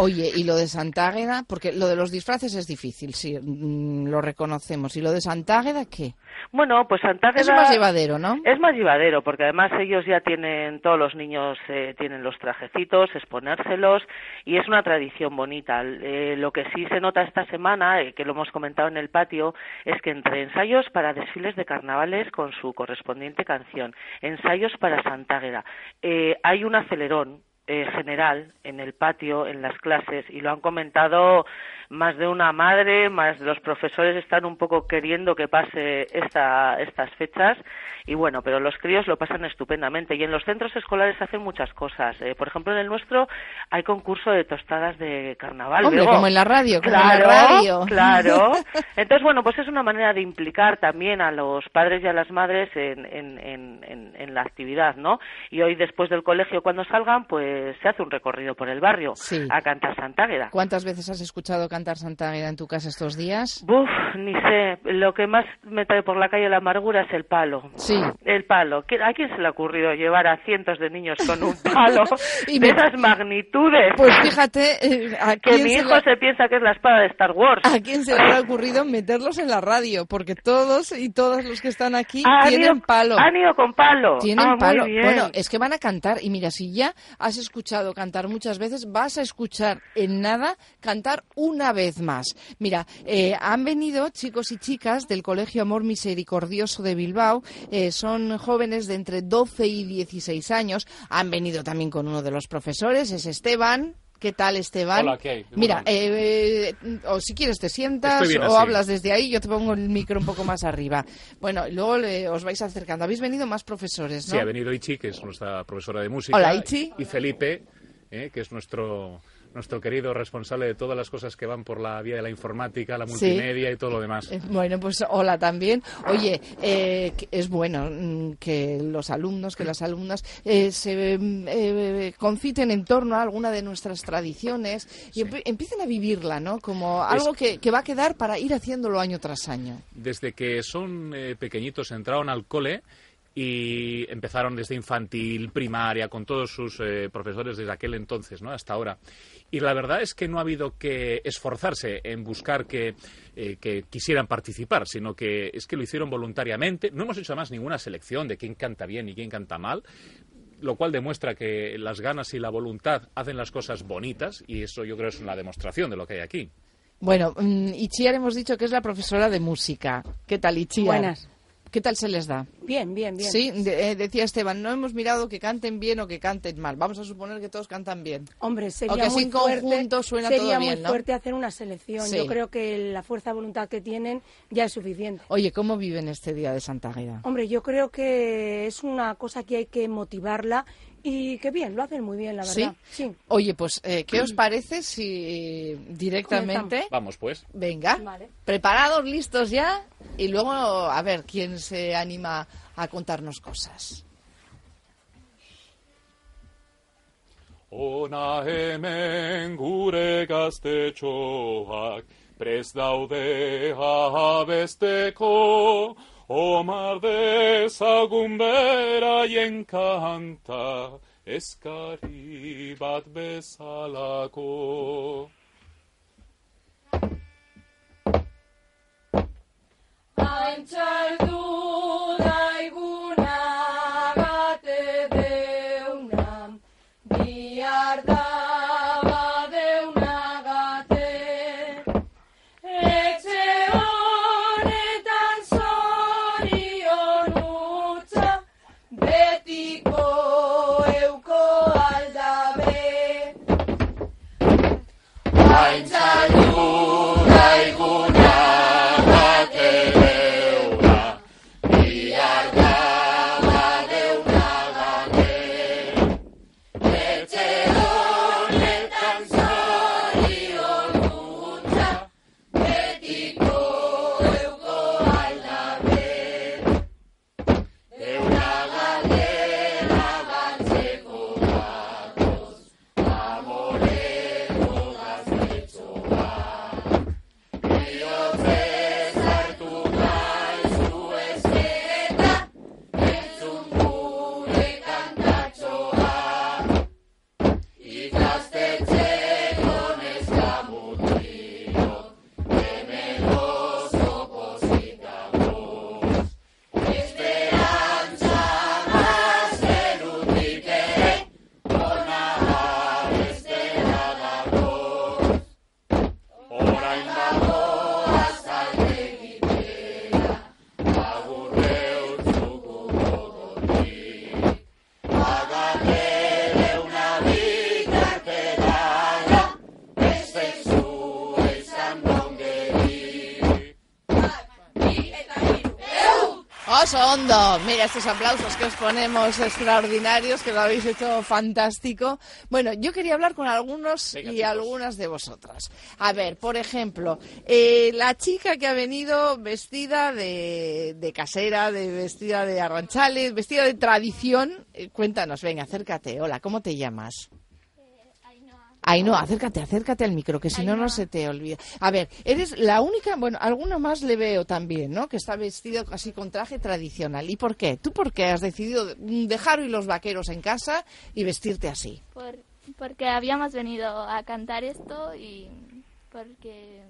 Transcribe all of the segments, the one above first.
Oye, y lo de Santágueda, porque lo de los disfraces es difícil, sí, mm, lo reconocemos. ¿Y lo de Santágueda qué? Bueno, pues Santágueda... Es más llevadero, ¿no? Es más llevadero, porque además ellos ya tienen, todos los niños eh, tienen los trajecitos, exponérselos, y es una tradición bonita. Eh, lo que sí se nota esta semana, eh, que lo hemos comentado en el patio, es que entre ensayos para desfiles de carnavales con su correspondiente canción, ensayos para Santágueda, hay un acelerón eh, general en el patio, en las clases, y lo han comentado más de una madre, más los profesores están un poco queriendo que pase esta, estas fechas y bueno, pero los críos lo pasan estupendamente y en los centros escolares hacen muchas cosas. Eh, por ejemplo, en el nuestro hay concurso de tostadas de carnaval. Hombre, como en la radio, claro, en la radio. Claro. Entonces, bueno, pues es una manera de implicar también a los padres y a las madres en, en, en, en la actividad, ¿no? Y hoy después del colegio cuando salgan, pues se hace un recorrido por el barrio a cantar Santágueda. ¿Cuántas veces has escuchado cantar Agueda en tu casa estos días? Buf, ni sé. Lo que más me trae por la calle la amargura es el palo. Sí. El palo. ¿A quién se le ha ocurrido llevar a cientos de niños con un palo y de esas magnitudes? Pues fíjate, eh, que mi hijo se, piensa que es la espada de Star Wars. ¿A quién se le ha ocurrido meterlos en la radio? Porque todos y todas los que están aquí tienen palo. Han ido con palo. Tienen ah, palo. Bueno, es que van a cantar y mira, si ya has escuchado cantar muchas veces, vas a escuchar en nada cantar una vez más. Mira, eh, han venido chicos y chicas del Colegio Amor Misericordioso de Bilbao, eh, son jóvenes de entre 12 y 16 años, han venido también con uno de los profesores, es Esteban. ¿Qué tal, Esteban? Hola, ¿qué Mira, eh, o si quieres te sientas o hablas desde ahí, yo te pongo el micro un poco más arriba. Bueno, luego os vais acercando. Habéis venido más profesores, ¿no? Sí, ha venido Ichi, que es nuestra profesora de música. Hola, Ichi. Y Felipe, que es nuestro nuestro querido responsable de todas las cosas que van por la vía de la informática, la multimedia y todo lo demás. Eh, bueno, pues hola también. Oye, eh, es bueno mm, que los alumnos, que las alumnas eh, se conciten en torno a alguna de nuestras tradiciones y empiecen a vivirla, ¿no? Como algo que, que, va a quedar para ir haciéndolo año tras año. Desde que son pequeñitos, entraron al cole y empezaron desde infantil, primaria, con todos sus profesores desde aquel entonces, ¿no? Hasta ahora. Y la verdad es que no ha habido que esforzarse en buscar que, eh, que, quisieran participar, sino que es que lo hicieron voluntariamente. No hemos hecho además ninguna selección de quién canta bien y quién canta mal, lo cual demuestra que las ganas y la voluntad hacen las cosas bonitas y eso yo creo es una demostración de lo que hay aquí. Bueno, mm, Ichiar hemos dicho que es la profesora de música. ¿Qué tal, Ichiar? Buenas. ¿Qué tal se les da? Bien, bien, bien. Sí, eh, decía Esteban, no hemos mirado que canten bien o que canten mal. Vamos a suponer que todos cantan bien. Hombre, sería muy fuerte, suena sería muy fuerte hacer una selección. Yo creo que la fuerza de voluntad que tienen ya es suficiente. Oye, ¿cómo viven este día de Santa Agueda? Hombre, yo creo que es una cosa que hay que motivarla y qué bien, lo hacen muy bien, la verdad. Sí. Oye, pues, eh, ¿qué os parece si directamente. Vamos, pues. Venga. Preparados, listos ya. Y luego, a ver quién se anima a contarnos cosas. Ona hemen gure gaztetxoak, prest daude Omar dezagun beraien kanta, eskari bat bezalako. Antxaldu daiguna Osondo. Mira estos aplausos que os ponemos extraordinarios, que lo habéis hecho fantástico. Bueno, yo quería hablar con algunos Venga, y chicos. algunas de vosotras. A ver, por ejemplo, eh, la chica que ha venido vestida de, de casera, de vestida de arranchales, vestida de tradición. eh, cuéntanos, venga, acércate. Hola, ¿cómo te llamas? Ay, no, acércate, acércate al micro, que si no, no se te olvida. A ver, eres la única, bueno, alguna más le veo también, ¿no? Que está vestido así con traje tradicional. ¿Y por qué? ¿Tú por qué has decidido dejar hoy los vaqueros en casa y vestirte así? Por, porque habíamos venido a cantar esto y porque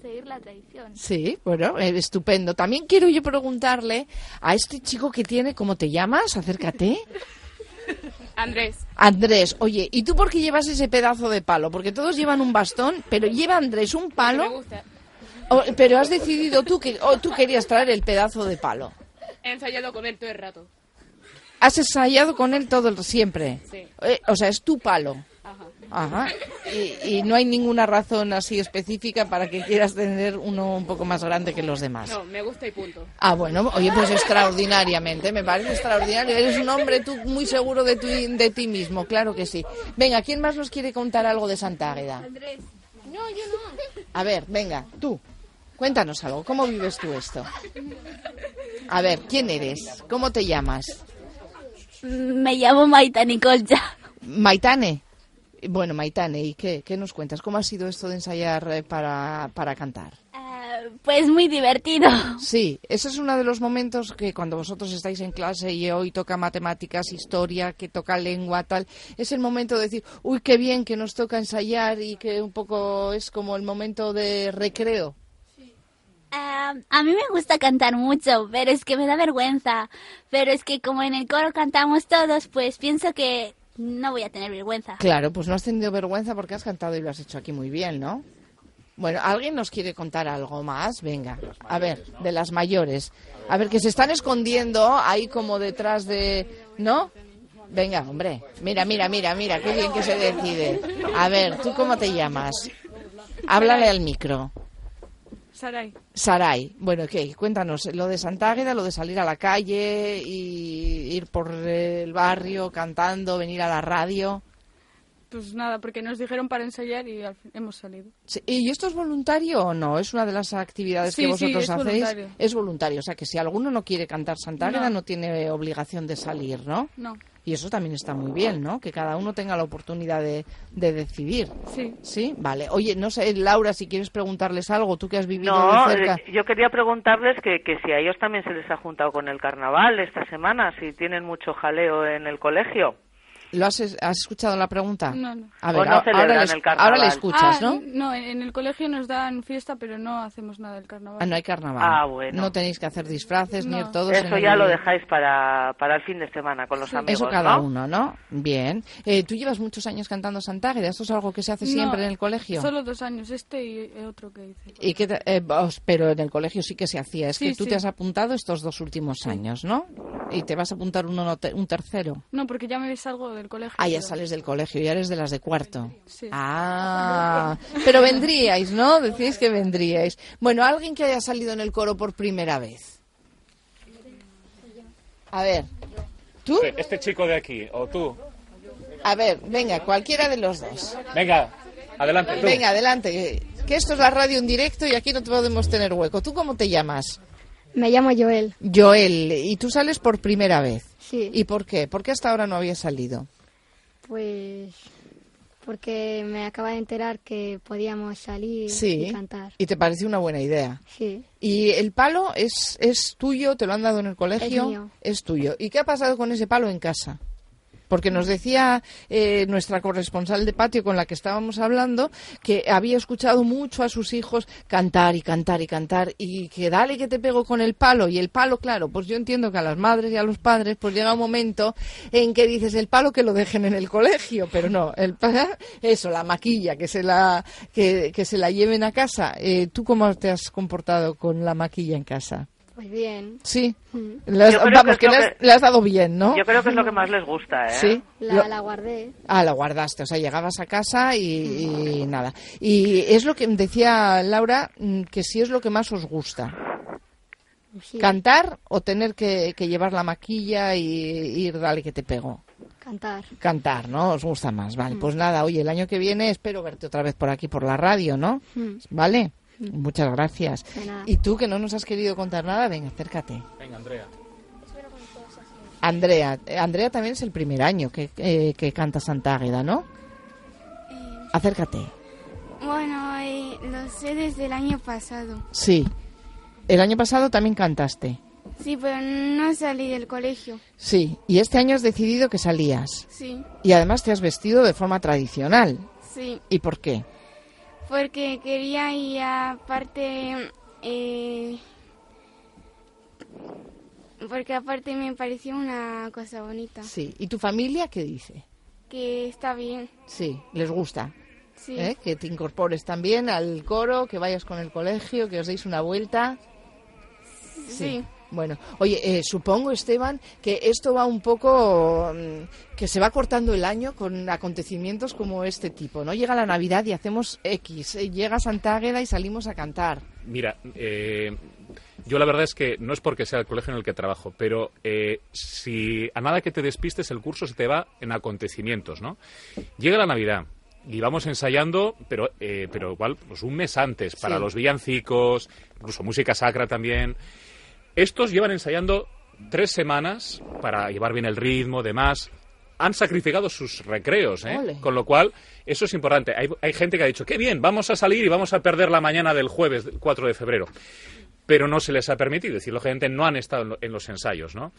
seguir la tradición. Sí, bueno, eh, estupendo. También quiero yo preguntarle a este chico que tiene, ¿cómo te llamas? Acércate. Andrés, Andrés, oye, ¿y tú por qué llevas ese pedazo de palo? Porque todos llevan un bastón, pero lleva Andrés un me palo, gusta. o- pero has decidido tú que o tú querías traer el pedazo de palo. He ensayado con él todo el rato. Has ensayado con él todo el siempre. Sí. Eh, o sea, es tu palo. Ajá. Y, y no hay ninguna razón así específica para que quieras tener uno un poco más grande que los demás. No, me gusta y punto. Ah, bueno, oye, pues extraordinariamente, me parece extraordinario. Eres un hombre tú muy seguro de, tu, de ti mismo, claro que sí. Venga, ¿quién más nos quiere contar algo de Santa Águeda? Andrés. No, yo no. A ver, venga, tú, cuéntanos algo, ¿cómo vives tú esto? A ver, ¿quién eres? ¿Cómo te llamas? Me llamo Maita Nicolcha. Maitane. Bueno, Maitane, ¿y qué, qué nos cuentas? ¿Cómo ha sido esto de ensayar eh, para, para cantar? Eh, pues muy divertido. Sí, ese es uno de los momentos que cuando vosotros estáis en clase y hoy toca matemáticas, historia, que toca lengua, tal, es el momento de decir, uy, qué bien que nos toca ensayar y que un poco es como el momento de recreo. Eh, a mí me gusta cantar mucho, pero es que me da vergüenza. Pero es que como en el coro cantamos todos, pues pienso que no voy a tener vergüenza. Claro, pues no has tenido vergüenza porque has cantado y lo has hecho aquí muy bien, ¿no? Bueno, ¿alguien nos quiere contar algo más? Venga, a ver, de las mayores. A ver, que se están escondiendo ahí como detrás de... ¿No? Venga, hombre. Mira, mira, mira, mira, qué bien que se decide. A ver, ¿tú cómo te llamas? Háblale al micro. Saray. Saray, bueno, ¿qué? Cuéntanos, lo de Santa Águeda, lo de salir a la calle y ir por el barrio cantando, venir a la radio. Pues nada, porque nos dijeron para ensayar y al fin hemos salido. Sí, ¿Y esto es voluntario o no? ¿Es una de las actividades Sí, que sí, vosotros es hacéis? voluntario. Es voluntario, o sea que si alguno no quiere cantar Santa Águeda no. No. tiene obligación de salir, ¿no? No, Y eso también está muy bien, ¿no? Que cada uno tenga la oportunidad de, de decidir. sí. ¿Sí? Vale. Oye, no sé, Laura, si quieres preguntarles algo, tú que has vivido No, de cerca. eh, yo quería preguntarles que, que si a ellos también se les ha juntado con el carnaval esta semana, si tienen mucho jaleo en el colegio. ¿Lo has, has escuchado la pregunta? No, no. A ver, no a- ahora, le, el ahora le escuchas, Ah, ¿no? No, en el colegio nos dan fiesta, pero no hacemos nada del carnaval. Ah, no hay carnaval. Ah, bueno. No tenéis que hacer disfraces ni No. ir todos en Eso el- ya lo dejáis para, para el fin de semana con los amigos, Eso cada ¿no? uno, ¿no? Bien. Eh, ¿Tú llevas muchos años cantando Santa Águeda? ¿Esto es algo que se hace No, siempre en el colegio? Solo dos años, este y otro que hice. ¿Y qué te- eh, vos- pero en el colegio sí que se hacía. Es Sí, que tú sí. te has apuntado estos dos últimos años, ¿no? Y te vas a apuntar uno, un tercero. No, porque ya me salgo del colegio. Ah, ya pero- sales del colegio, ya eres de las de cuarto. Sí. Ah, pero vendríais, ¿no? Decís que vendríais. Bueno, alguien que haya salido en el coro por primera vez. A ver, ¿tú? Este chico de aquí, o tú. A ver, venga, cualquiera de los dos. Venga, adelante, tú. Venga, adelante. Que esto es la radio en directo y aquí no te podemos tener hueco. ¿Tú cómo te llamas? Me llamo Joel. Joel. ¿Y tú sales por primera vez? Sí. ¿Y por qué? ¿Por qué hasta ahora no había salido? Pues porque me acaba de enterar que podíamos salir Sí. y cantar. ¿Y te parece una buena idea? Sí. ¿Y el palo es, es tuyo? ¿Te lo han dado en el colegio? Es mío. Es tuyo. ¿Y qué ha pasado con ese palo en casa? Porque nos decía eh, nuestra corresponsal de patio con la que estábamos hablando que había escuchado mucho a sus hijos cantar y cantar y cantar y que dale que te pego con el palo. Y el palo, claro, pues yo entiendo que a las madres y a los padres pues llega un momento en que dices el palo que lo dejen en el colegio, pero no, el eso, la maquilla, que se la, que, que se la lleven a casa. Eh, ¿Tú cómo te has comportado con la maquilla en casa? Pues bien. Sí. Mm. Vamos, que que, es le, lo has, que- le has dado bien, ¿no? Yo creo que es lo que más les gusta, ¿eh? Sí. La, Lo- la guardé. Ah, la guardaste, o sea, llegabas a casa y, y nada. Y es lo que decía Laura, mm, que sí es lo que más os gusta. Sí, ¿Cantar o tener que, que llevar la maquilla y ir dale que te pego? cantar. Cantar, ¿no? Os gusta más. Vale, Mm. pues nada, oye, el año que viene espero verte otra vez por aquí, por la radio, ¿no? Mm. ¿Vale? Muchas gracias. Y tú que no nos has querido contar nada, venga, acércate. Venga, Andrea. Andrea, eh, Andrea también es el primer año que, eh, que canta Santa Águeda, ¿no? Acércate. Bueno, eh, lo sé desde el año pasado. Sí. El año pasado también cantaste. Sí, pero no salí del colegio. Sí. Y este año has decidido que salías. Sí, Y además te has vestido de forma tradicional. sí. ¿Y por qué? Porque quería y aparte... eh, porque aparte me pareció una cosa bonita. Sí. ¿Y tu familia qué dice? Que está bien. Sí, les gusta. Sí. ¿eh? Que te incorpores también al coro, que vayas con el colegio, que os deis una vuelta. Sí. Bueno, oye, eh, supongo, Esteban, que esto va un poco, mm, que se va cortando el año con acontecimientos como este tipo, ¿no? Llega la Navidad y hacemos X, eh, llega Santa Águeda y salimos a cantar. Mira, eh, yo la verdad es que no es porque sea el colegio en el que trabajo, pero eh, si a nada que te despistes el curso se te va en acontecimientos, ¿no? Llega la Navidad y vamos ensayando, pero eh, pero igual pues un mes antes para Sí. los villancicos, incluso música sacra también. Estos llevan ensayando tres semanas para llevar bien el ritmo, demás. Han sacrificado sus recreos, ¿eh? Ole. Con lo cual, eso es importante. Hay, hay gente que ha dicho, qué bien, vamos a salir y vamos a perder la mañana del jueves, del 4 de febrero. Pero no se les ha permitido, es decir, lógicamente no han estado en lo- en los ensayos, ¿no?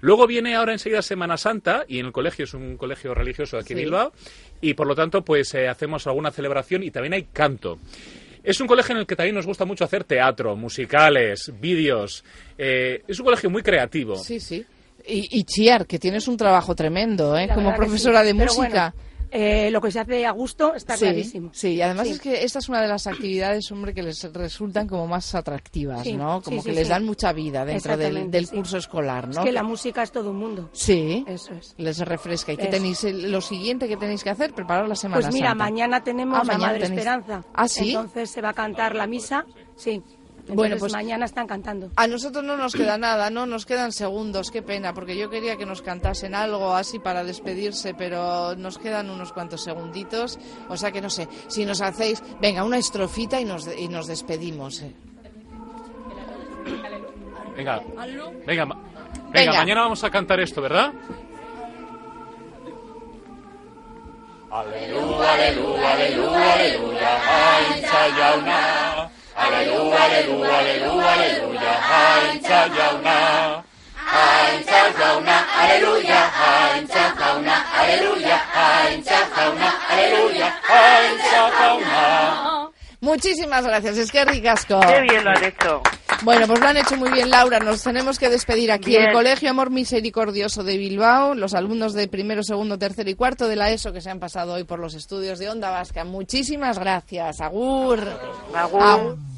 Luego viene ahora enseguida Semana Santa y en el colegio es un colegio religioso aquí en. Bilbao y por lo tanto pues eh, hacemos alguna celebración y también hay canto. Es un colegio en el que también nos gusta mucho hacer teatro, musicales, vídeos. eh, es un colegio muy creativo. Sí, sí. Y, y Chiar, que tienes un trabajo tremendo, ¿eh? Como profesora sí. de Pero música. bueno, eh, lo que se hace a gusto está sí, clarísimo. Sí, y además Sí. es que esta es una de las actividades, hombre, que les resultan como más atractivas, Sí, ¿no? Como que les dan mucha vida dentro del, curso escolar, ¿no? Es que la música es todo un mundo. Sí, Eso es. les refresca. ¿Y qué tenéis? Lo siguiente que tenéis que hacer, preparar la Semana Pues mira, Santa. mañana tenemos Ah, la mañana Madre tenéis- Esperanza. Ah, ¿sí? Entonces se va a cantar la misa. Sí. Entonces Bueno, pues- mañana están cantando. A nosotros no nos queda nada, ¿no? Nos quedan segundos, qué pena, porque yo quería que nos cantasen algo así para despedirse, pero nos quedan unos cuantos segunditos. O sea que no sé, si nos hacéis, venga, una estrofita y nos, y nos despedimos. eh. Venga, venga, ma- venga, Venga. mañana vamos a cantar esto, ¿verdad? Aleluya, aleluya, aleluya, aleluya, jauna. Aleluya, aleluya, aleluya, aleluya, haintza jauna. Haintza jauna, aleluya, haintza jauna, aleluya, haintza jauna, aleluya, haintza jauna. Muchísimas gracias, es que ricasco. Qué bien lo han hecho. Bueno, pues lo han hecho muy bien, Laura. Nos tenemos que despedir aquí. Bien. El Colegio Amor Misericordioso de Bilbao, los alumnos de primero, segundo, tercero y cuarto de la ESO que se han pasado hoy por los estudios de Onda Vasca. Muchísimas gracias. Agur. Agur. Agur.